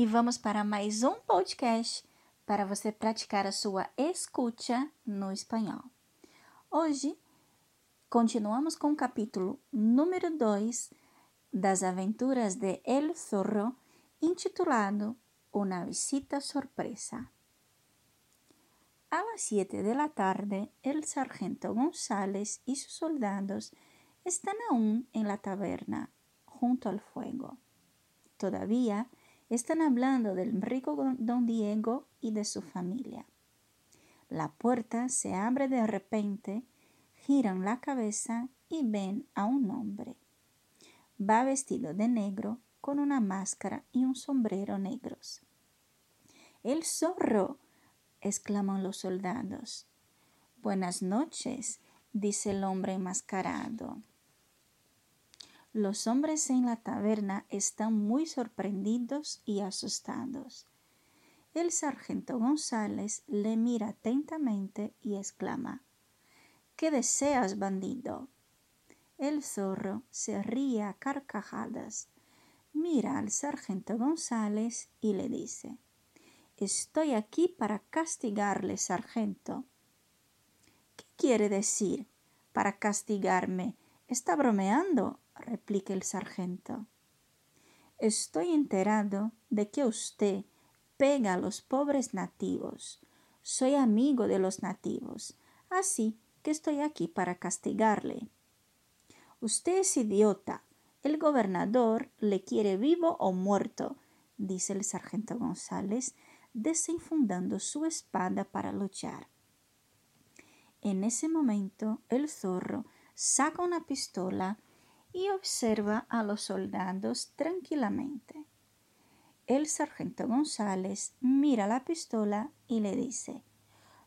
e vamos para mais um podcast para você praticar a sua escuta no espanhol. Hoje continuamos com o capítulo número 2 das aventuras de El Zorro, intitulado Una visita sorpresa. A las siete de la tarde, el sargento González y sus soldados están aún en la taberna, junto al fuego. Todavía están hablando del rico don Diego y de su familia. La puerta se abre de repente, giran la cabeza y ven a un hombre. Va vestido de negro con una máscara y un sombrero negros. El zorro, exclaman los soldados. Buenas noches, dice el hombre enmascarado. Los hombres en la taberna están muy sorprendidos y asustados. El sargento González le mira atentamente y exclama ¿Qué deseas, bandido? El zorro se ríe a carcajadas, mira al sargento González y le dice Estoy aquí para castigarle, sargento. ¿Qué quiere decir? Para castigarme. Está bromeando, replica el sargento. Estoy enterado de que usted pega a los pobres nativos. Soy amigo de los nativos, así que estoy aquí para castigarle. Usted es idiota. El gobernador le quiere vivo o muerto, dice el sargento González, desenfundando su espada para luchar. En ese momento el zorro saca una pistola y observa a los soldados tranquilamente. El sargento González mira la pistola y le dice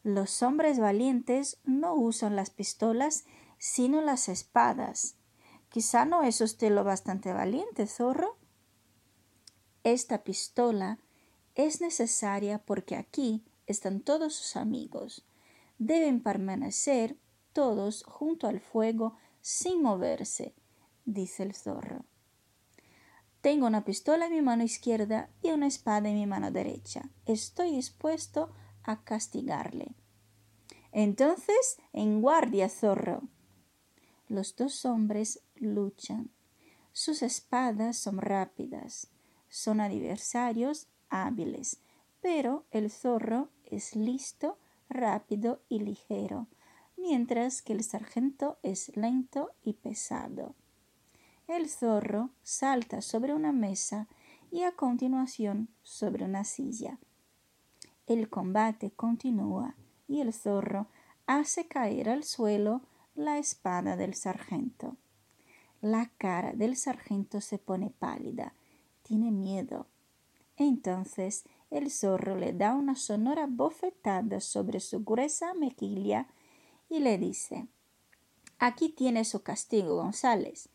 Los hombres valientes no usan las pistolas sino las espadas. Quizá no es usted lo bastante valiente, zorro. Esta pistola es necesaria porque aquí están todos sus amigos. Deben permanecer todos junto al fuego sin moverse, dice el zorro. Tengo una pistola en mi mano izquierda y una espada en mi mano derecha. Estoy dispuesto a castigarle. Entonces, en guardia, zorro. Los dos hombres luchan. Sus espadas son rápidas. Son adversarios hábiles, pero el zorro es listo, rápido y ligero, mientras que el sargento es lento y pesado. El zorro salta sobre una mesa y a continuación sobre una silla. El combate continúa y el zorro hace caer al suelo la espada del sargento. La cara del sargento se pone pálida, tiene miedo, entonces el zorro le da una sonora bofetada sobre su gruesa mejilla y le dice Aquí tiene su castigo, González.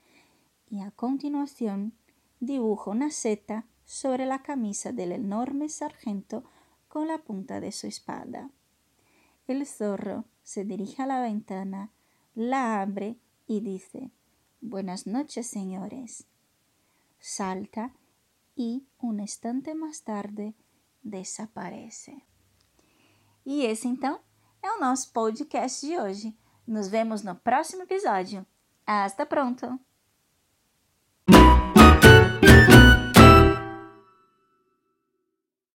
Y a continuación dibuja una seta sobre la camisa del enorme sargento con la punta de su espada. El zorro se dirige a la ventana, la abre y dice Buenas noches, señores. Salta y un instante más tarde desaparece. E esse então é o nosso podcast de hoje. Nos vemos no próximo episódio. Hasta pronto! you